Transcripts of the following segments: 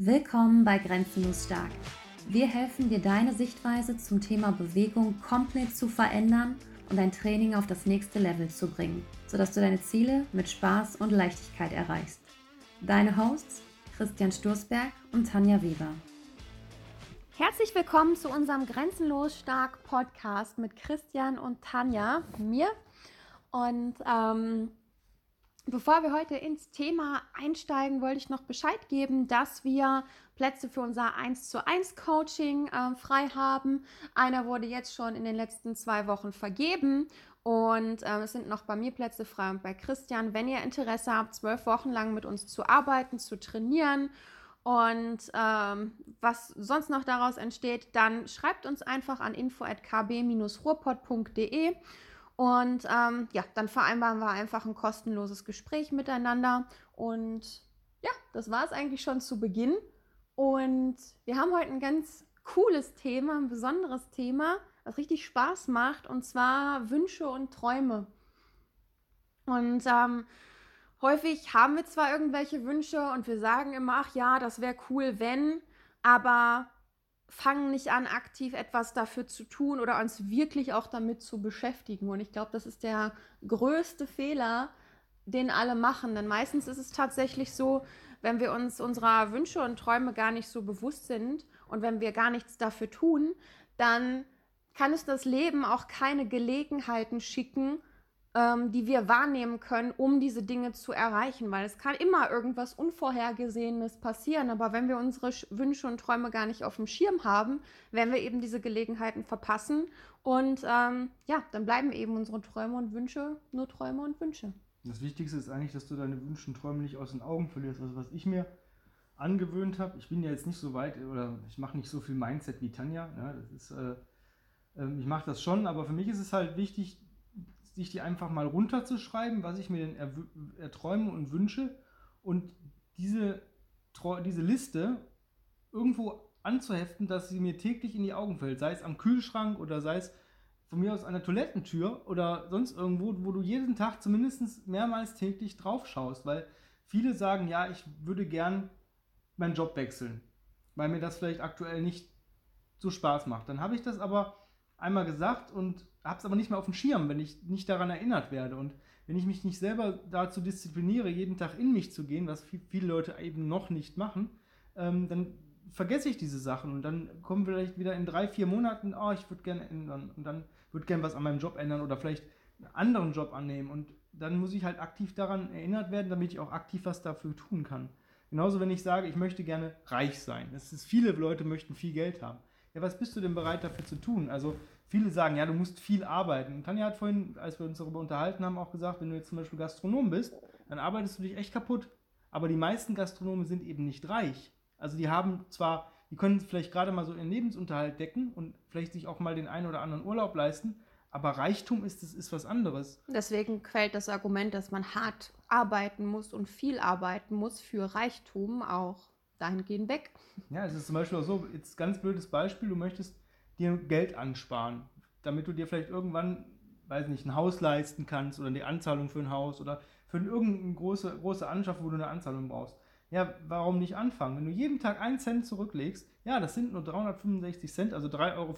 Willkommen bei Grenzenlos Stark. Wir helfen dir, deine Sichtweise zum Thema Bewegung komplett zu verändern und dein Training auf das nächste Level zu bringen, sodass du deine Ziele mit Spaß und Leichtigkeit erreichst. Deine Hosts Christian Sturzberg und Tanja Weber. Herzlich willkommen zu unserem Grenzenlos Stark Podcast mit Christian und Tanja, mir. Und ähm, Bevor wir heute ins Thema einsteigen, wollte ich noch Bescheid geben, dass wir Plätze für unser 1 zu 1 Coaching äh, frei haben. Einer wurde jetzt schon in den letzten zwei Wochen vergeben und äh, es sind noch bei mir Plätze frei und bei Christian. Wenn ihr Interesse habt, zwölf Wochen lang mit uns zu arbeiten, zu trainieren und ähm, was sonst noch daraus entsteht, dann schreibt uns einfach an info@kb-ruhrpott.de und ähm, ja, dann vereinbaren wir einfach ein kostenloses Gespräch miteinander. Und ja, das war es eigentlich schon zu Beginn. Und wir haben heute ein ganz cooles Thema, ein besonderes Thema, was richtig Spaß macht, und zwar Wünsche und Träume. Und ähm, häufig haben wir zwar irgendwelche Wünsche und wir sagen immer, ach ja, das wäre cool, wenn, aber fangen nicht an, aktiv etwas dafür zu tun oder uns wirklich auch damit zu beschäftigen. Und ich glaube, das ist der größte Fehler, den alle machen. Denn meistens ist es tatsächlich so, wenn wir uns unserer Wünsche und Träume gar nicht so bewusst sind und wenn wir gar nichts dafür tun, dann kann es das Leben auch keine Gelegenheiten schicken, ähm, die wir wahrnehmen können, um diese Dinge zu erreichen. Weil es kann immer irgendwas Unvorhergesehenes passieren. Aber wenn wir unsere Wünsche und Träume gar nicht auf dem Schirm haben, werden wir eben diese Gelegenheiten verpassen. Und ähm, ja, dann bleiben eben unsere Träume und Wünsche nur Träume und Wünsche. Das Wichtigste ist eigentlich, dass du deine Wünsche und Träume nicht aus den Augen verlierst. Also was ich mir angewöhnt habe, ich bin ja jetzt nicht so weit oder ich mache nicht so viel Mindset wie Tanja. Ja, das ist, äh, äh, ich mache das schon, aber für mich ist es halt wichtig, sich die einfach mal runterzuschreiben, was ich mir denn erträume und wünsche und diese, diese Liste irgendwo anzuheften, dass sie mir täglich in die Augen fällt, sei es am Kühlschrank oder sei es von mir aus an der Toilettentür oder sonst irgendwo, wo du jeden Tag zumindest mehrmals täglich drauf schaust, weil viele sagen, ja, ich würde gern meinen Job wechseln, weil mir das vielleicht aktuell nicht so Spaß macht. Dann habe ich das aber einmal gesagt und habe es aber nicht mehr auf dem Schirm, wenn ich nicht daran erinnert werde. Und wenn ich mich nicht selber dazu diszipliniere, jeden Tag in mich zu gehen, was viele Leute eben noch nicht machen, ähm, dann vergesse ich diese Sachen und dann kommen vielleicht wieder in drei, vier Monaten, oh, ich würde gerne ändern und dann würde gerne was an meinem Job ändern oder vielleicht einen anderen Job annehmen und dann muss ich halt aktiv daran erinnert werden, damit ich auch aktiv was dafür tun kann. Genauso, wenn ich sage, ich möchte gerne reich sein. Es ist, viele Leute möchten viel Geld haben. Ja, was bist du denn bereit dafür zu tun? Also viele sagen, ja, du musst viel arbeiten. Und Tanja hat vorhin, als wir uns darüber unterhalten haben, auch gesagt, wenn du jetzt zum Beispiel Gastronom bist, dann arbeitest du dich echt kaputt. Aber die meisten Gastronomen sind eben nicht reich. Also die haben zwar, die können vielleicht gerade mal so ihren Lebensunterhalt decken und vielleicht sich auch mal den einen oder anderen Urlaub leisten, aber Reichtum ist, ist, ist was anderes. Deswegen quält das Argument, dass man hart arbeiten muss und viel arbeiten muss für Reichtum auch dahingehend weg. Ja, es ist zum Beispiel auch so, jetzt ganz blödes Beispiel, du möchtest dir Geld ansparen, damit du dir vielleicht irgendwann, weiß nicht, ein Haus leisten kannst oder die Anzahlung für ein Haus oder für irgendeine große, große Anschaffung, wo du eine Anzahlung brauchst. Ja, warum nicht anfangen? Wenn du jeden Tag einen Cent zurücklegst, ja, das sind nur 365 Cent, also 3,65 Euro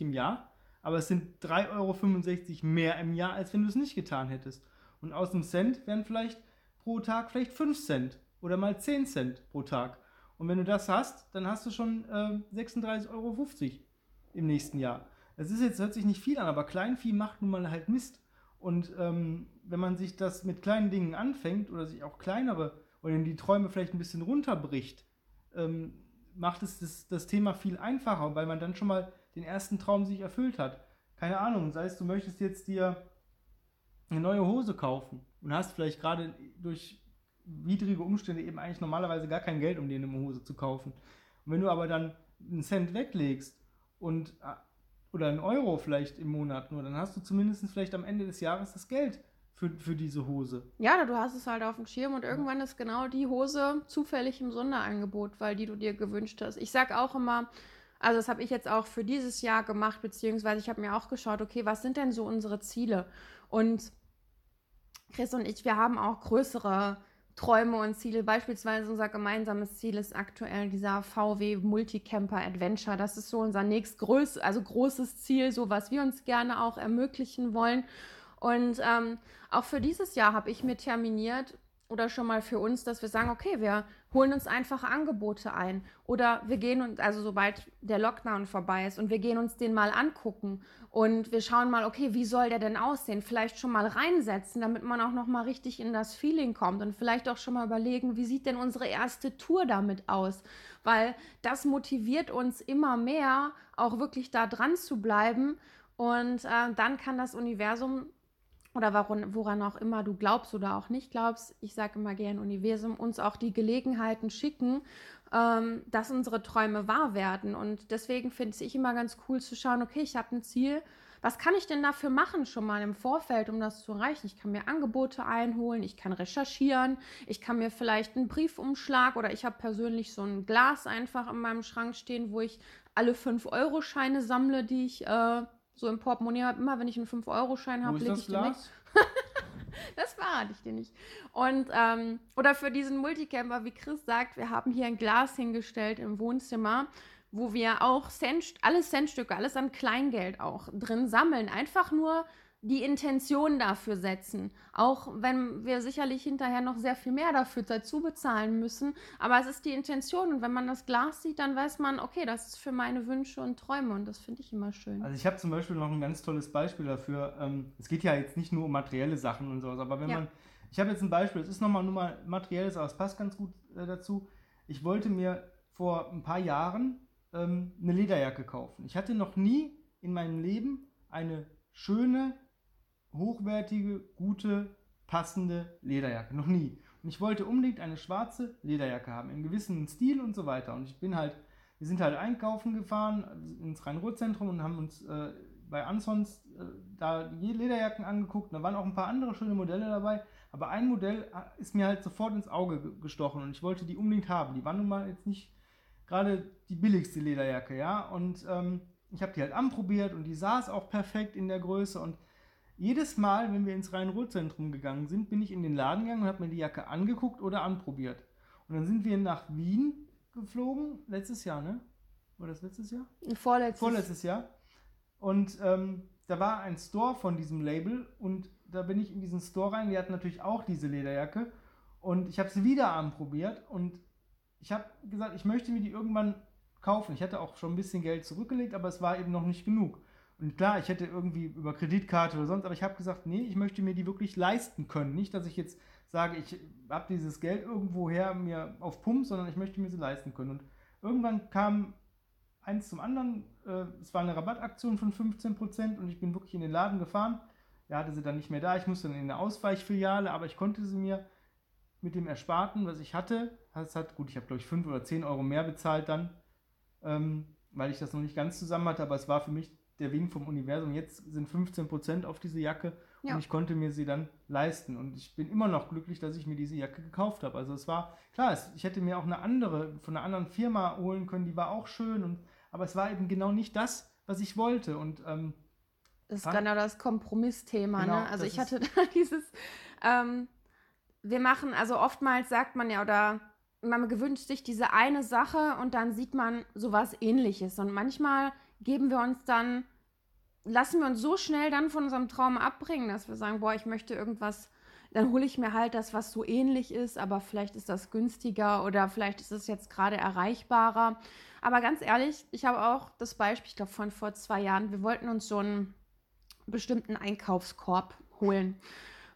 im Jahr, aber es sind 3,65 Euro mehr im Jahr, als wenn du es nicht getan hättest. Und aus einem Cent wären vielleicht pro Tag vielleicht 5 Cent oder mal 10 Cent pro Tag. Und wenn du das hast, dann hast du schon äh, 36,50 Euro im nächsten Jahr. Das ist jetzt, hört sich nicht viel an, aber Kleinvieh macht nun mal halt Mist. Und ähm, wenn man sich das mit kleinen Dingen anfängt oder sich auch kleinere oder die Träume vielleicht ein bisschen runterbricht, ähm, macht es das, das Thema viel einfacher, weil man dann schon mal den ersten Traum sich erfüllt hat. Keine Ahnung, sei es, du möchtest jetzt dir eine neue Hose kaufen und hast vielleicht gerade durch widrige Umstände eben eigentlich normalerweise gar kein Geld, um dir eine Hose zu kaufen. Und wenn du aber dann einen Cent weglegst und äh, oder einen Euro vielleicht im Monat nur, dann hast du zumindest vielleicht am Ende des Jahres das Geld für, für diese Hose. Ja, du hast es halt auf dem Schirm und irgendwann ist genau die Hose zufällig im Sonderangebot, weil die du dir gewünscht hast. Ich sag auch immer, also das habe ich jetzt auch für dieses Jahr gemacht, beziehungsweise ich habe mir auch geschaut, okay, was sind denn so unsere Ziele? Und Chris und ich, wir haben auch größere Träume und Ziele. Beispielsweise unser gemeinsames Ziel ist aktuell dieser VW Multicamper Adventure. Das ist so unser nächstgrößtes, also großes Ziel, so was wir uns gerne auch ermöglichen wollen. Und ähm, auch für dieses Jahr habe ich mir terminiert, oder schon mal für uns, dass wir sagen, okay, wir holen uns einfach Angebote ein oder wir gehen und also sobald der Lockdown vorbei ist und wir gehen uns den mal angucken und wir schauen mal, okay, wie soll der denn aussehen? Vielleicht schon mal reinsetzen, damit man auch noch mal richtig in das Feeling kommt und vielleicht auch schon mal überlegen, wie sieht denn unsere erste Tour damit aus? Weil das motiviert uns immer mehr, auch wirklich da dran zu bleiben und äh, dann kann das Universum oder woran, woran auch immer du glaubst oder auch nicht glaubst, ich sage immer gerne Universum, uns auch die Gelegenheiten schicken, ähm, dass unsere Träume wahr werden. Und deswegen finde ich immer ganz cool zu schauen, okay, ich habe ein Ziel, was kann ich denn dafür machen schon mal im Vorfeld, um das zu erreichen? Ich kann mir Angebote einholen, ich kann recherchieren, ich kann mir vielleicht einen Briefumschlag oder ich habe persönlich so ein Glas einfach in meinem Schrank stehen, wo ich alle 5-Euro-Scheine sammle, die ich äh, so im Portemonnaie habe, immer wenn ich einen 5-Euro-Schein habe, lege ich den weg. das verrate ich dir nicht. Und, ähm, oder für diesen Multicamper, wie Chris sagt, wir haben hier ein Glas hingestellt im Wohnzimmer, wo wir auch Cent, alles Centstücke, alles an Kleingeld auch drin sammeln. Einfach nur die Intention dafür setzen. Auch wenn wir sicherlich hinterher noch sehr viel mehr dafür dazu bezahlen müssen. Aber es ist die Intention. Und wenn man das Glas sieht, dann weiß man, okay, das ist für meine Wünsche und Träume. Und das finde ich immer schön. Also ich habe zum Beispiel noch ein ganz tolles Beispiel dafür. Ähm, es geht ja jetzt nicht nur um materielle Sachen und sowas, aber wenn ja. man. Ich habe jetzt ein Beispiel, es ist nochmal nur mal materielles, aber es passt ganz gut äh, dazu. Ich wollte mir vor ein paar Jahren ähm, eine Lederjacke kaufen. Ich hatte noch nie in meinem Leben eine schöne hochwertige, gute, passende Lederjacke. Noch nie. Und ich wollte unbedingt eine schwarze Lederjacke haben, im gewissen Stil und so weiter. Und ich bin halt, wir sind halt einkaufen gefahren ins Rhein-Ruhr-Zentrum und haben uns äh, bei Ansons äh, da die Lederjacken angeguckt. Da waren auch ein paar andere schöne Modelle dabei. Aber ein Modell äh, ist mir halt sofort ins Auge gestochen und ich wollte die unbedingt haben. Die war nun mal jetzt nicht gerade die billigste Lederjacke, ja. Und ähm, ich habe die halt anprobiert und die saß auch perfekt in der Größe und jedes Mal, wenn wir ins Rhein-Ruhr-Zentrum gegangen sind, bin ich in den Laden gegangen und habe mir die Jacke angeguckt oder anprobiert. Und dann sind wir nach Wien geflogen, letztes Jahr, ne? War das letztes Jahr? Vorletztes. Vorletztes Jahr. Und ähm, da war ein Store von diesem Label und da bin ich in diesen Store rein. Die hatten natürlich auch diese Lederjacke und ich habe sie wieder anprobiert und ich habe gesagt, ich möchte mir die irgendwann kaufen. Ich hatte auch schon ein bisschen Geld zurückgelegt, aber es war eben noch nicht genug. Und klar, ich hätte irgendwie über Kreditkarte oder sonst, aber ich habe gesagt, nee, ich möchte mir die wirklich leisten können. Nicht, dass ich jetzt sage, ich habe dieses Geld irgendwo her mir auf Pump, sondern ich möchte mir sie leisten können. Und irgendwann kam eins zum anderen. Äh, es war eine Rabattaktion von 15% und ich bin wirklich in den Laden gefahren. Er hatte sie dann nicht mehr da. Ich musste dann in eine Ausweichfiliale, aber ich konnte sie mir mit dem Ersparten, was ich hatte, das hat, gut, ich habe glaube ich 5 oder 10 Euro mehr bezahlt dann, ähm, weil ich das noch nicht ganz zusammen hatte, aber es war für mich der Wink vom Universum. Jetzt sind 15% auf diese Jacke ja. und ich konnte mir sie dann leisten. Und ich bin immer noch glücklich, dass ich mir diese Jacke gekauft habe. Also es war, klar, es, ich hätte mir auch eine andere, von einer anderen Firma holen können, die war auch schön, und, aber es war eben genau nicht das, was ich wollte. Und ähm, das ist genau das Kompromissthema. Ne? Genau, ne? Also ich hatte da dieses, ähm, wir machen, also oftmals sagt man ja, oder man gewünscht sich diese eine Sache und dann sieht man sowas ähnliches. Und manchmal geben wir uns dann, lassen wir uns so schnell dann von unserem Traum abbringen, dass wir sagen, boah, ich möchte irgendwas, dann hole ich mir halt das, was so ähnlich ist, aber vielleicht ist das günstiger oder vielleicht ist es jetzt gerade erreichbarer. Aber ganz ehrlich, ich habe auch das Beispiel, ich glaube von vor zwei Jahren, wir wollten uns so einen bestimmten Einkaufskorb holen.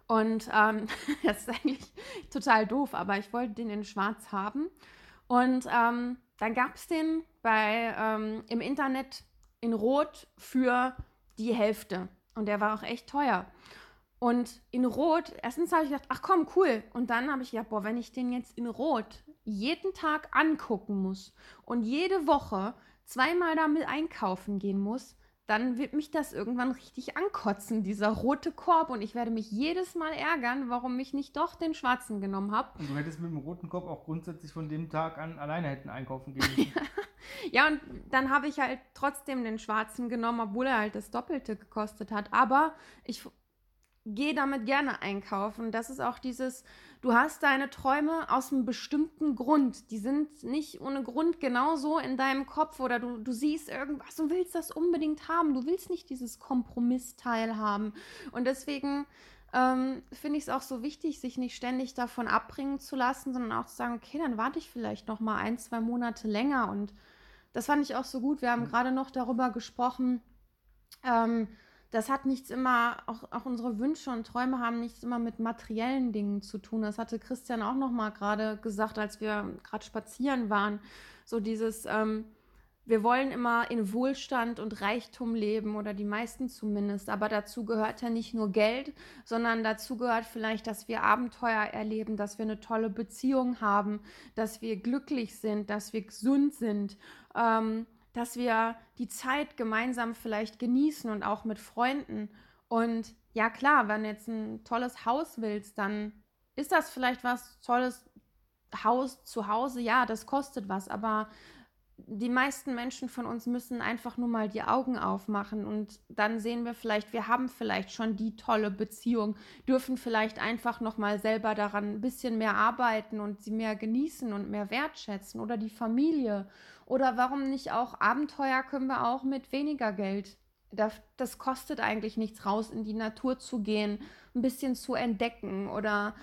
Und ähm, das ist eigentlich total doof, aber ich wollte den in schwarz haben. Und ähm, dann gab es den bei, ähm, im Internet in Rot für die Hälfte. Und der war auch echt teuer. Und in Rot, erstens habe ich gedacht, ach komm, cool. Und dann habe ich gedacht, boah, wenn ich den jetzt in Rot jeden Tag angucken muss und jede Woche zweimal damit einkaufen gehen muss, dann wird mich das irgendwann richtig ankotzen, dieser rote Korb. Und ich werde mich jedes Mal ärgern, warum ich nicht doch den schwarzen genommen habe. Und du hättest mit dem roten Korb auch grundsätzlich von dem Tag an alleine hätten einkaufen gehen müssen. ja, und dann habe ich halt trotzdem den schwarzen genommen, obwohl er halt das Doppelte gekostet hat. Aber ich geh damit gerne einkaufen. Das ist auch dieses, du hast deine Träume aus einem bestimmten Grund. Die sind nicht ohne Grund genauso in deinem Kopf oder du, du siehst irgendwas und willst das unbedingt haben. Du willst nicht dieses Kompromissteil haben. Und deswegen ähm, finde ich es auch so wichtig, sich nicht ständig davon abbringen zu lassen, sondern auch zu sagen, okay, dann warte ich vielleicht noch mal ein, zwei Monate länger. Und das fand ich auch so gut. Wir haben mhm. gerade noch darüber gesprochen, ähm, das hat nichts immer, auch, auch unsere Wünsche und Träume haben nichts immer mit materiellen Dingen zu tun. Das hatte Christian auch noch mal gerade gesagt, als wir gerade spazieren waren. So dieses, ähm, wir wollen immer in Wohlstand und Reichtum leben oder die meisten zumindest. Aber dazu gehört ja nicht nur Geld, sondern dazu gehört vielleicht, dass wir Abenteuer erleben, dass wir eine tolle Beziehung haben, dass wir glücklich sind, dass wir gesund sind. Ähm, dass wir die Zeit gemeinsam vielleicht genießen und auch mit Freunden. Und ja klar, wenn du jetzt ein tolles Haus willst, dann ist das vielleicht was tolles Haus zu Hause. Ja, das kostet was, aber die meisten Menschen von uns müssen einfach nur mal die Augen aufmachen und dann sehen wir vielleicht, wir haben vielleicht schon die tolle Beziehung, dürfen vielleicht einfach noch mal selber daran ein bisschen mehr arbeiten und sie mehr genießen und mehr wertschätzen oder die Familie oder warum nicht auch Abenteuer können wir auch mit weniger Geld. Das, das kostet eigentlich nichts raus, in die Natur zu gehen, ein bisschen zu entdecken oder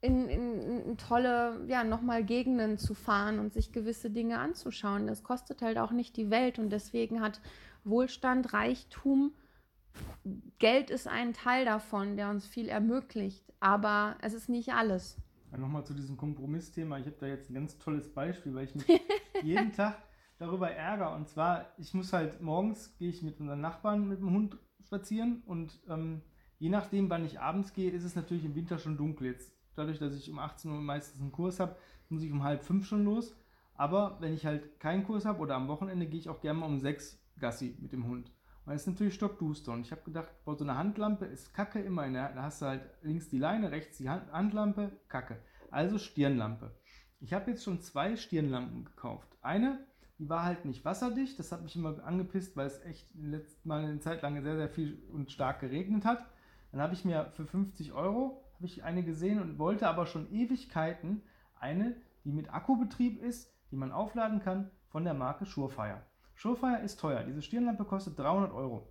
in, in, in tolle, ja, nochmal Gegenden zu fahren und sich gewisse Dinge anzuschauen. Das kostet halt auch nicht die Welt und deswegen hat Wohlstand, Reichtum, Geld ist ein Teil davon, der uns viel ermöglicht, aber es ist nicht alles. Ja, Nochmal zu diesem Kompromissthema. Ich habe da jetzt ein ganz tolles Beispiel, weil ich mich jeden Tag darüber ärgere. Und zwar, ich muss halt morgens, gehe ich mit unseren Nachbarn mit dem Hund spazieren und ähm, je nachdem, wann ich abends gehe, ist es natürlich im Winter schon dunkel. Jetzt dadurch, dass ich um 18 Uhr meistens einen Kurs habe, muss ich um halb fünf schon los. Aber wenn ich halt keinen Kurs habe oder am Wochenende, gehe ich auch gerne mal um sechs Gassi mit dem Hund. Und es ist natürlich stockduster. Und ich habe gedacht, boah, so eine Handlampe ist kacke immer. In der, da hast du halt links die Leine, rechts die Hand, Handlampe, kacke. Also Stirnlampe. Ich habe jetzt schon zwei Stirnlampen gekauft. Eine, die war halt nicht wasserdicht. Das hat mich immer angepisst, weil es echt letztes Mal eine Zeit lang sehr, sehr viel und stark geregnet hat. Dann habe ich mir für 50 Euro habe ich eine gesehen und wollte aber schon Ewigkeiten eine, die mit Akkubetrieb ist, die man aufladen kann von der Marke Surefire. Surefire ist teuer. Diese Stirnlampe kostet 300 Euro.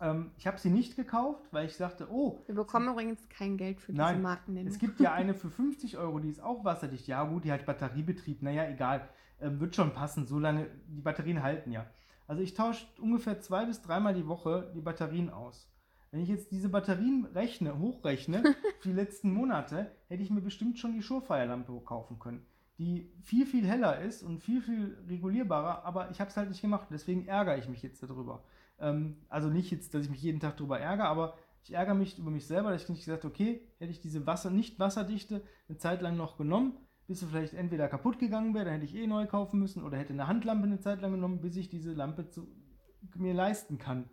Ähm, ich habe sie nicht gekauft, weil ich sagte, oh. Wir bekommen übrigens kein Geld für nein, diese Markennennung. Es gibt ja eine für 50 Euro, die ist auch wasserdicht. Ja, gut, die hat Batteriebetrieb. Naja, egal. Ähm, wird schon passen. So lange, die Batterien halten ja. Also ich tausche ungefähr zwei bis dreimal die Woche die Batterien aus. Wenn ich jetzt diese Batterien rechne, hochrechne, für die letzten Monate, hätte ich mir bestimmt schon die Surefire-Lampe kaufen können. Die viel, viel heller ist und viel, viel regulierbarer, aber ich habe es halt nicht gemacht. Deswegen ärgere ich mich jetzt darüber. Ähm, also nicht jetzt, dass ich mich jeden Tag darüber ärgere, aber ich ärgere mich über mich selber, dass ich nicht gesagt okay, hätte ich diese Wasser, nicht wasserdichte eine Zeit lang noch genommen, bis sie vielleicht entweder kaputt gegangen wäre, dann hätte ich eh neu kaufen müssen, oder hätte eine Handlampe eine Zeit lang genommen, bis ich diese Lampe zu, mir leisten kann.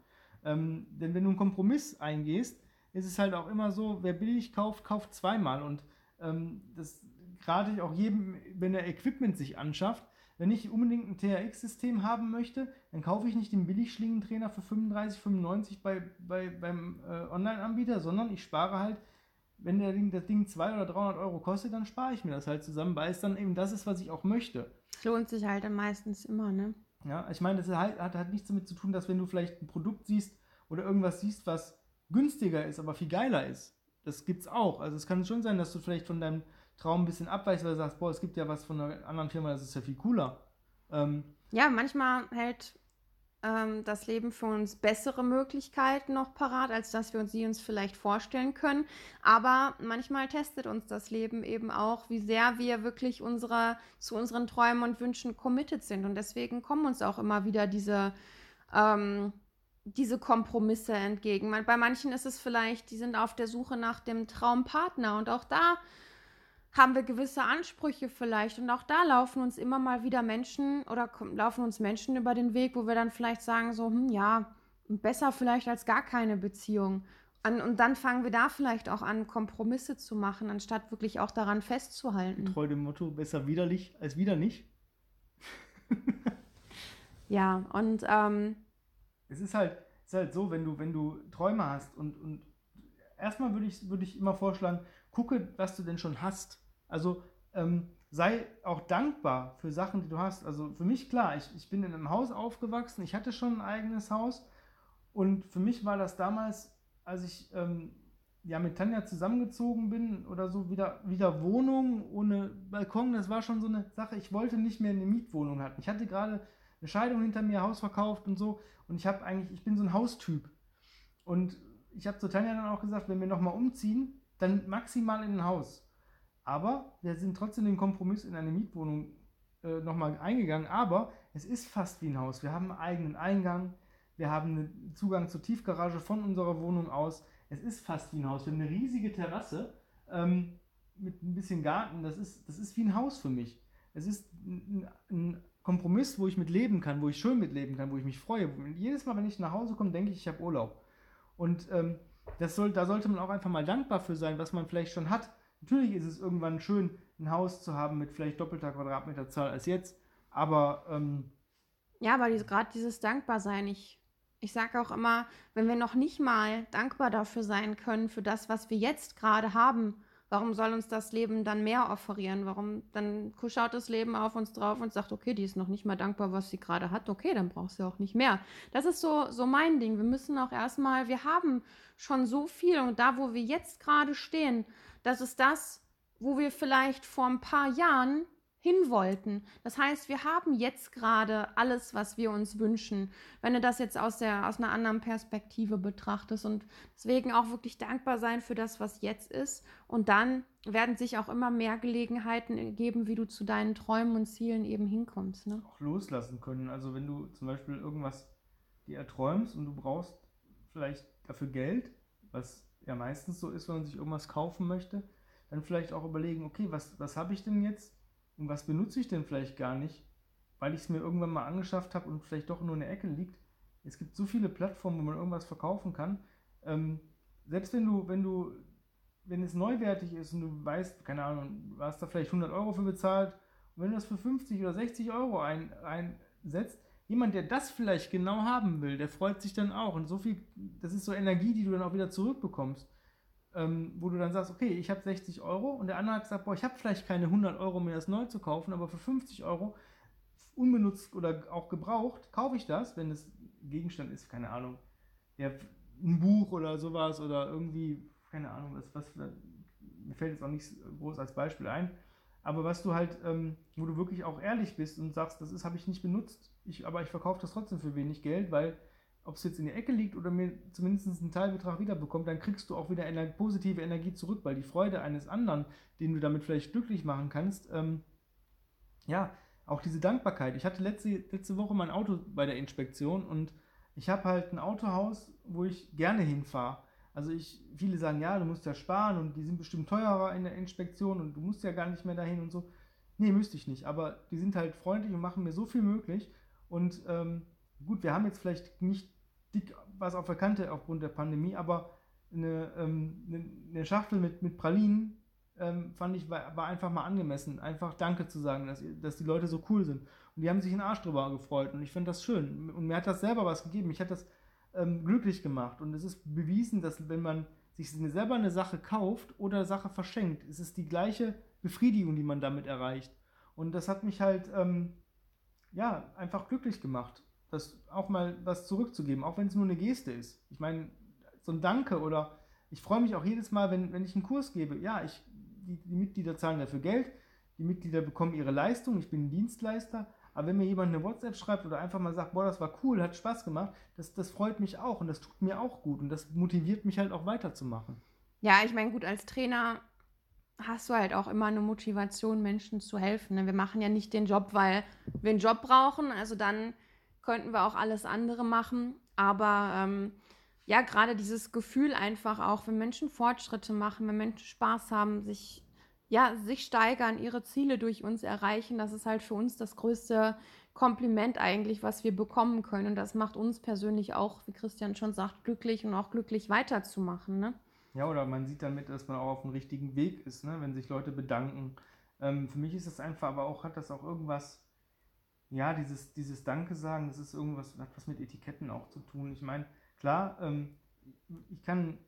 Ähm, denn wenn du einen Kompromiss eingehst, ist es halt auch immer so, wer billig kauft, kauft zweimal. Und ähm, das rate ich auch jedem, wenn er Equipment sich anschafft. Wenn ich unbedingt ein THX-System haben möchte, dann kaufe ich nicht den Billigschlingentrainer für 35, 95 bei, bei, beim äh, Online-Anbieter, sondern ich spare halt, wenn der Ding, das Ding 200 oder 300 Euro kostet, dann spare ich mir das halt zusammen, weil es dann eben das ist, was ich auch möchte. Lohnt sich halt dann meistens immer, ne? Ja, ich meine, das hat, hat, hat nichts damit zu tun, dass wenn du vielleicht ein Produkt siehst oder irgendwas siehst, was günstiger ist, aber viel geiler ist. Das gibt's auch. Also es kann schon sein, dass du vielleicht von deinem Traum ein bisschen abweichst, weil du sagst, boah, es gibt ja was von einer anderen Firma, das ist ja viel cooler. Ähm, ja, manchmal hält ähm, das Leben für uns bessere Möglichkeiten noch parat, als dass wir uns sie uns vielleicht vorstellen können. Aber manchmal testet uns das Leben eben auch, wie sehr wir wirklich unsere, zu unseren Träumen und Wünschen committed sind. Und deswegen kommen uns auch immer wieder diese, ähm, diese Kompromisse entgegen. Bei manchen ist es vielleicht, die sind auf der Suche nach dem Traumpartner und auch da haben wir gewisse Ansprüche vielleicht und auch da laufen uns immer mal wieder Menschen oder laufen uns Menschen über den Weg, wo wir dann vielleicht sagen so, hm, ja, besser vielleicht als gar keine Beziehung. und dann fangen wir da vielleicht auch an, Kompromisse zu machen, anstatt wirklich auch daran festzuhalten. Treu dem Motto, besser widerlich als wieder nicht. ja, und ähm, es ist halt, ist halt so, wenn du, wenn du Träume hast und, und erstmal würde ich, würde ich immer vorschlagen, gucke, was du denn schon hast. Also ähm, sei auch dankbar für Sachen, die du hast. Also für mich klar, ich, ich bin in einem Haus aufgewachsen, ich hatte schon ein eigenes Haus und für mich war das damals, als ich ähm, ja, mit Tanja zusammengezogen bin oder so, wieder, wieder Wohnung ohne Balkon, das war schon so eine Sache, ich wollte nicht mehr eine Mietwohnung haben. Ich hatte gerade eine Scheidung hinter mir, Haus verkauft und so und ich habe eigentlich, ich bin so ein Haustyp. Und ich habe zu Tanja dann auch gesagt, wenn wir nochmal umziehen, dann maximal in ein Haus. Aber wir sind trotzdem den Kompromiss in eine Mietwohnung äh, nochmal eingegangen. Aber es ist fast wie ein Haus. Wir haben einen eigenen Eingang. Wir haben einen Zugang zur Tiefgarage von unserer Wohnung aus. Es ist fast wie ein Haus. Wir haben eine riesige Terrasse ähm, mit ein bisschen Garten. Das ist, das ist wie ein Haus für mich. Es ist ein, ein Kompromiss, wo ich mit leben kann, wo ich schön mit leben kann, wo ich mich freue. Jedes Mal, wenn ich nach Hause komme, denke ich, ich habe Urlaub. Und ähm, das soll, da sollte man auch einfach mal dankbar für sein, was man vielleicht schon hat. Natürlich ist es irgendwann schön, ein Haus zu haben mit vielleicht doppelter Quadratmeterzahl als jetzt, aber. Ähm, ja, aber diese, gerade dieses Dankbarsein, ich, ich sage auch immer, wenn wir noch nicht mal dankbar dafür sein können, für das, was wir jetzt gerade haben, Warum soll uns das Leben dann mehr offerieren? Warum dann schaut das Leben auf uns drauf und sagt, okay, die ist noch nicht mal dankbar, was sie gerade hat. Okay, dann braucht sie auch nicht mehr. Das ist so, so mein Ding. Wir müssen auch erstmal, wir haben schon so viel und da, wo wir jetzt gerade stehen, das ist das, wo wir vielleicht vor ein paar Jahren hin wollten. Das heißt, wir haben jetzt gerade alles, was wir uns wünschen, wenn du das jetzt aus, der, aus einer anderen Perspektive betrachtest und deswegen auch wirklich dankbar sein für das, was jetzt ist. Und dann werden sich auch immer mehr Gelegenheiten ergeben, wie du zu deinen Träumen und Zielen eben hinkommst. Ne? Auch loslassen können. Also wenn du zum Beispiel irgendwas dir erträumst und du brauchst vielleicht dafür Geld, was ja meistens so ist, wenn man sich irgendwas kaufen möchte, dann vielleicht auch überlegen, okay, was, was habe ich denn jetzt? Und was benutze ich denn vielleicht gar nicht, weil ich es mir irgendwann mal angeschafft habe und vielleicht doch nur in der Ecke liegt. Es gibt so viele Plattformen, wo man irgendwas verkaufen kann. Ähm, selbst wenn du, wenn du, wenn es neuwertig ist und du weißt, keine Ahnung, du hast da vielleicht 100 Euro für bezahlt, und wenn du das für 50 oder 60 Euro ein, einsetzt, jemand, der das vielleicht genau haben will, der freut sich dann auch. Und so viel, das ist so Energie, die du dann auch wieder zurückbekommst ähm, wo du dann sagst, okay, ich habe 60 Euro und der andere hat gesagt, boah, ich habe vielleicht keine 100 Euro, mir das neu zu kaufen, aber für 50 Euro unbenutzt oder auch gebraucht, kaufe ich das, wenn es Gegenstand ist, keine Ahnung, ja, ein Buch oder sowas oder irgendwie, keine Ahnung, was, was mir fällt jetzt auch nicht groß als Beispiel ein, aber was du halt, ähm, wo du wirklich auch ehrlich bist und sagst, das habe ich nicht benutzt, ich, aber ich verkaufe das trotzdem für wenig Geld, weil ob es jetzt in die Ecke liegt oder mir zumindest einen Teilbetrag wiederbekommt, dann kriegst du auch wieder eine positive Energie zurück, weil die Freude eines anderen, den du damit vielleicht glücklich machen kannst, ähm, ja, auch diese Dankbarkeit. Ich hatte letzte, letzte Woche mein Auto bei der Inspektion und ich habe halt ein Autohaus, wo ich gerne hinfahre. Also ich, viele sagen, ja, du musst ja sparen und die sind bestimmt teurer in der Inspektion und du musst ja gar nicht mehr dahin und so. Nee, müsste ich nicht, aber die sind halt freundlich und machen mir so viel möglich und ähm, gut, wir haben jetzt vielleicht nicht dick was auf der Kante aufgrund der Pandemie, aber eine, ähm, eine, Schachtel mit, mit Pralinen ähm, fand ich, war, war, einfach mal angemessen, einfach Danke zu sagen, dass, dass die Leute so cool sind. Und die haben sich einen Arsch drüber gefreut und ich finde das schön. Und mir hat das selber was gegeben, mich hat das ähm, glücklich gemacht. Und es ist bewiesen, dass wenn man sich selber eine Sache kauft oder Sache verschenkt, ist es die gleiche Befriedigung, die man damit erreicht. Und das hat mich halt, ähm, ja, einfach glücklich gemacht das auch mal was zurückzugeben, auch wenn es nur eine Geste ist. Ich meine, so ein Danke oder ich freue mich auch jedes Mal, wenn, wenn ich einen Kurs gebe. Ja, ich, die, die Mitglieder zahlen dafür Geld, die Mitglieder bekommen ihre Leistung, ich bin Dienstleister, aber wenn mir jemand eine WhatsApp schreibt oder einfach mal sagt, boah, das war cool, hat Spaß gemacht, das, das freut mich auch und das tut mir auch gut und das motiviert mich halt auch weiterzumachen. Ja, ich meine, gut, als Trainer hast du halt auch immer eine Motivation, Menschen zu helfen. Ne? Wir machen ja nicht den Job, weil wir einen Job brauchen. Also dann könnten wir auch alles andere machen. Aber ähm, ja, gerade dieses Gefühl einfach auch, wenn Menschen Fortschritte machen, wenn Menschen Spaß haben, sich, ja, sich steigern, ihre Ziele durch uns erreichen, das ist halt für uns das größte Kompliment eigentlich, was wir bekommen können. Und das macht uns persönlich auch, wie Christian schon sagt, glücklich und auch glücklich weiterzumachen. Ne? Ja, oder man sieht damit, dass man auch auf dem richtigen Weg ist, ne? wenn sich Leute bedanken. Ähm, für mich ist das einfach, aber auch hat das auch irgendwas ja, dieses, dieses Danke sagen, das ist irgendwas, hat was mit Etiketten auch zu tun. Ich meine, klar, ähm, ich kann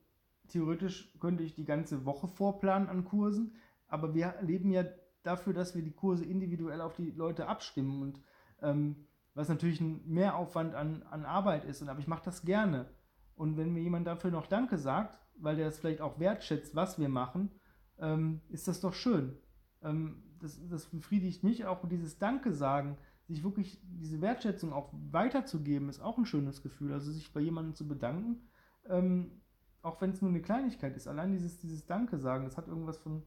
theoretisch könnte ich die ganze Woche vorplanen an Kursen, aber wir leben ja dafür, dass wir die Kurse individuell auf die Leute abstimmen und ähm, was natürlich ein Mehraufwand an, an Arbeit ist. Und, aber ich mache das gerne. Und wenn mir jemand dafür noch Danke sagt, weil der es vielleicht auch wertschätzt, was wir machen, ähm, ist das doch schön. Ähm, das, das befriedigt mich auch dieses Danke sagen, sich wirklich diese Wertschätzung auch weiterzugeben, ist auch ein schönes Gefühl. Also sich bei jemandem zu bedanken, ähm, auch wenn es nur eine Kleinigkeit ist. Allein dieses, dieses Danke sagen, das hat irgendwas von,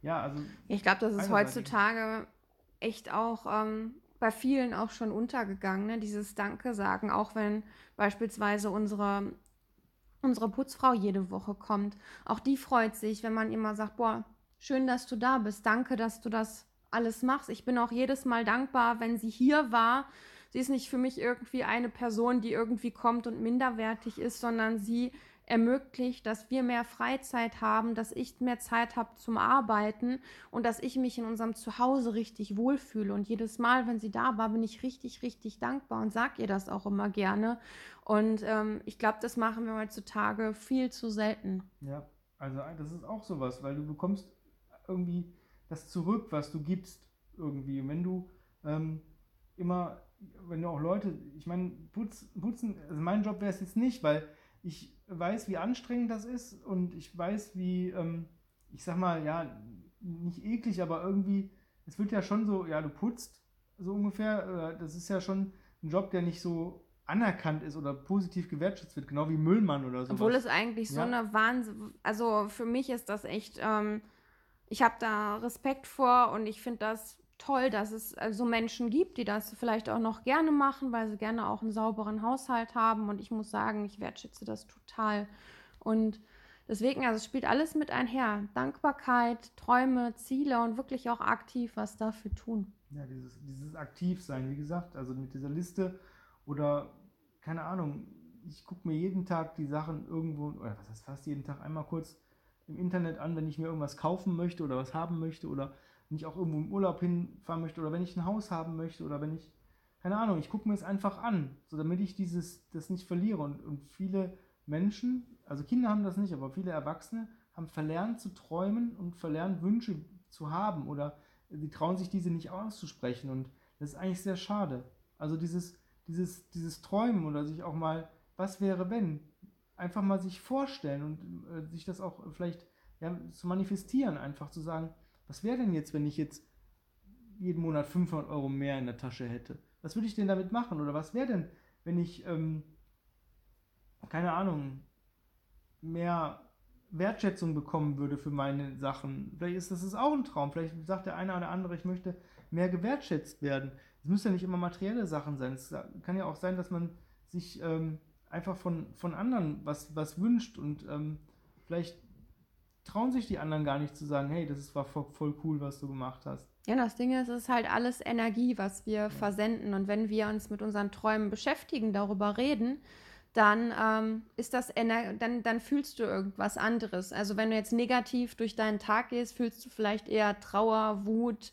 ja, also. Ich glaube, das ist heutzutage echt auch ähm, bei vielen auch schon untergegangen, ne? dieses Danke sagen, auch wenn beispielsweise unsere, unsere Putzfrau jede Woche kommt. Auch die freut sich, wenn man immer sagt, boah, schön, dass du da bist, danke, dass du das alles machst. Ich bin auch jedes Mal dankbar, wenn sie hier war. Sie ist nicht für mich irgendwie eine Person, die irgendwie kommt und minderwertig ist, sondern sie ermöglicht, dass wir mehr Freizeit haben, dass ich mehr Zeit habe zum Arbeiten und dass ich mich in unserem Zuhause richtig wohlfühle. Und jedes Mal, wenn sie da war, bin ich richtig, richtig dankbar und sage ihr das auch immer gerne. Und ähm, ich glaube, das machen wir heutzutage viel zu selten. Ja, also das ist auch sowas, weil du bekommst irgendwie das zurück, was du gibst irgendwie. Und wenn du ähm, immer, wenn du auch Leute, ich meine, putz, putzen, also mein Job wäre es jetzt nicht, weil ich weiß, wie anstrengend das ist und ich weiß, wie, ähm, ich sag mal, ja, nicht eklig, aber irgendwie, es wird ja schon so, ja, du putzt so ungefähr, äh, das ist ja schon ein Job, der nicht so anerkannt ist oder positiv gewertschätzt wird, genau wie Müllmann oder so. Obwohl es eigentlich ja. so eine Wahnsinn, also für mich ist das echt, ähm, ich habe da Respekt vor und ich finde das toll, dass es äh, so Menschen gibt, die das vielleicht auch noch gerne machen, weil sie gerne auch einen sauberen Haushalt haben. Und ich muss sagen, ich wertschätze das total. Und deswegen, also es spielt alles mit einher. Dankbarkeit, Träume, Ziele und wirklich auch aktiv was dafür tun. Ja, dieses, dieses Aktivsein, wie gesagt, also mit dieser Liste oder keine Ahnung, ich gucke mir jeden Tag die Sachen irgendwo, oder was heißt fast jeden Tag einmal kurz im Internet an, wenn ich mir irgendwas kaufen möchte oder was haben möchte oder wenn ich auch irgendwo im Urlaub hinfahren möchte oder wenn ich ein Haus haben möchte oder wenn ich, keine Ahnung, ich gucke mir es einfach an, so damit ich dieses, das nicht verliere. Und, und viele Menschen, also Kinder haben das nicht, aber viele Erwachsene haben verlernt zu träumen und verlernt Wünsche zu haben oder sie trauen sich diese nicht auszusprechen und das ist eigentlich sehr schade. Also dieses, dieses, dieses Träumen oder sich auch mal, was wäre wenn, einfach mal sich vorstellen und äh, sich das auch vielleicht ja, zu manifestieren, einfach zu sagen, was wäre denn jetzt, wenn ich jetzt jeden Monat 500 Euro mehr in der Tasche hätte? Was würde ich denn damit machen? Oder was wäre denn, wenn ich, ähm, keine Ahnung, mehr Wertschätzung bekommen würde für meine Sachen? Vielleicht ist das auch ein Traum. Vielleicht sagt der eine oder andere, ich möchte mehr gewertschätzt werden. Es müssen ja nicht immer materielle Sachen sein. Es kann ja auch sein, dass man sich ähm, einfach von, von anderen was, was wünscht und ähm, vielleicht trauen sich die anderen gar nicht zu sagen, hey, das war voll cool, was du gemacht hast. Ja, das Ding ist, es ist halt alles Energie, was wir ja. versenden. Und wenn wir uns mit unseren Träumen beschäftigen, darüber reden, dann ähm, ist das dann, dann fühlst du irgendwas anderes. Also wenn du jetzt negativ durch deinen Tag gehst, fühlst du vielleicht eher Trauer, Wut,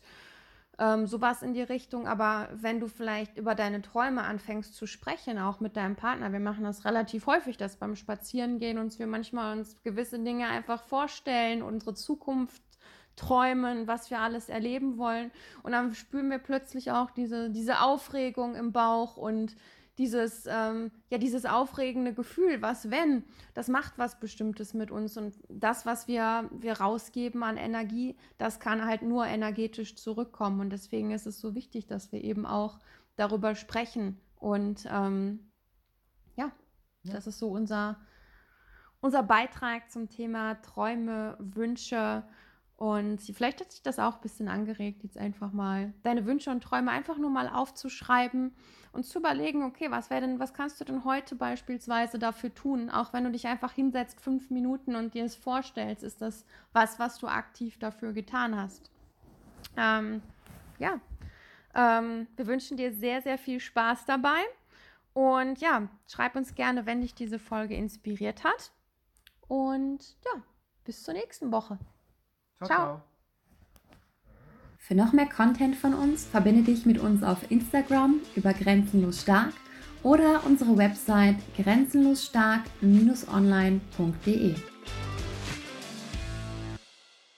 ähm, sowas in die Richtung. Aber wenn du vielleicht über deine Träume anfängst zu sprechen, auch mit deinem Partner, wir machen das relativ häufig, dass beim Spazierengehen uns wir manchmal uns gewisse Dinge einfach vorstellen, unsere Zukunft träumen, was wir alles erleben wollen. Und dann spüren wir plötzlich auch diese, diese Aufregung im Bauch und dieses, ähm, ja, dieses aufregende Gefühl, was wenn, das macht was Bestimmtes mit uns und das, was wir, wir rausgeben an Energie, das kann halt nur energetisch zurückkommen und deswegen ist es so wichtig, dass wir eben auch darüber sprechen und ähm, ja, ja, das ist so unser, unser Beitrag zum Thema Träume, Wünsche und vielleicht hat sich das auch ein bisschen angeregt, jetzt einfach mal deine Wünsche und Träume einfach nur mal aufzuschreiben und zu überlegen, okay, was wäre denn, was kannst du denn heute beispielsweise dafür tun? Auch wenn du dich einfach hinsetzt, fünf Minuten und dir es vorstellst, ist das was, was du aktiv dafür getan hast. Ähm, ja, ähm, wir wünschen dir sehr, sehr viel Spaß dabei. Und ja, schreib uns gerne, wenn dich diese Folge inspiriert hat. Und ja, bis zur nächsten Woche. Ciao, ciao. Für noch mehr Content von uns verbinde dich mit uns auf Instagram über Grenzenlos Stark oder unsere Website grenzenlosstark-online.de.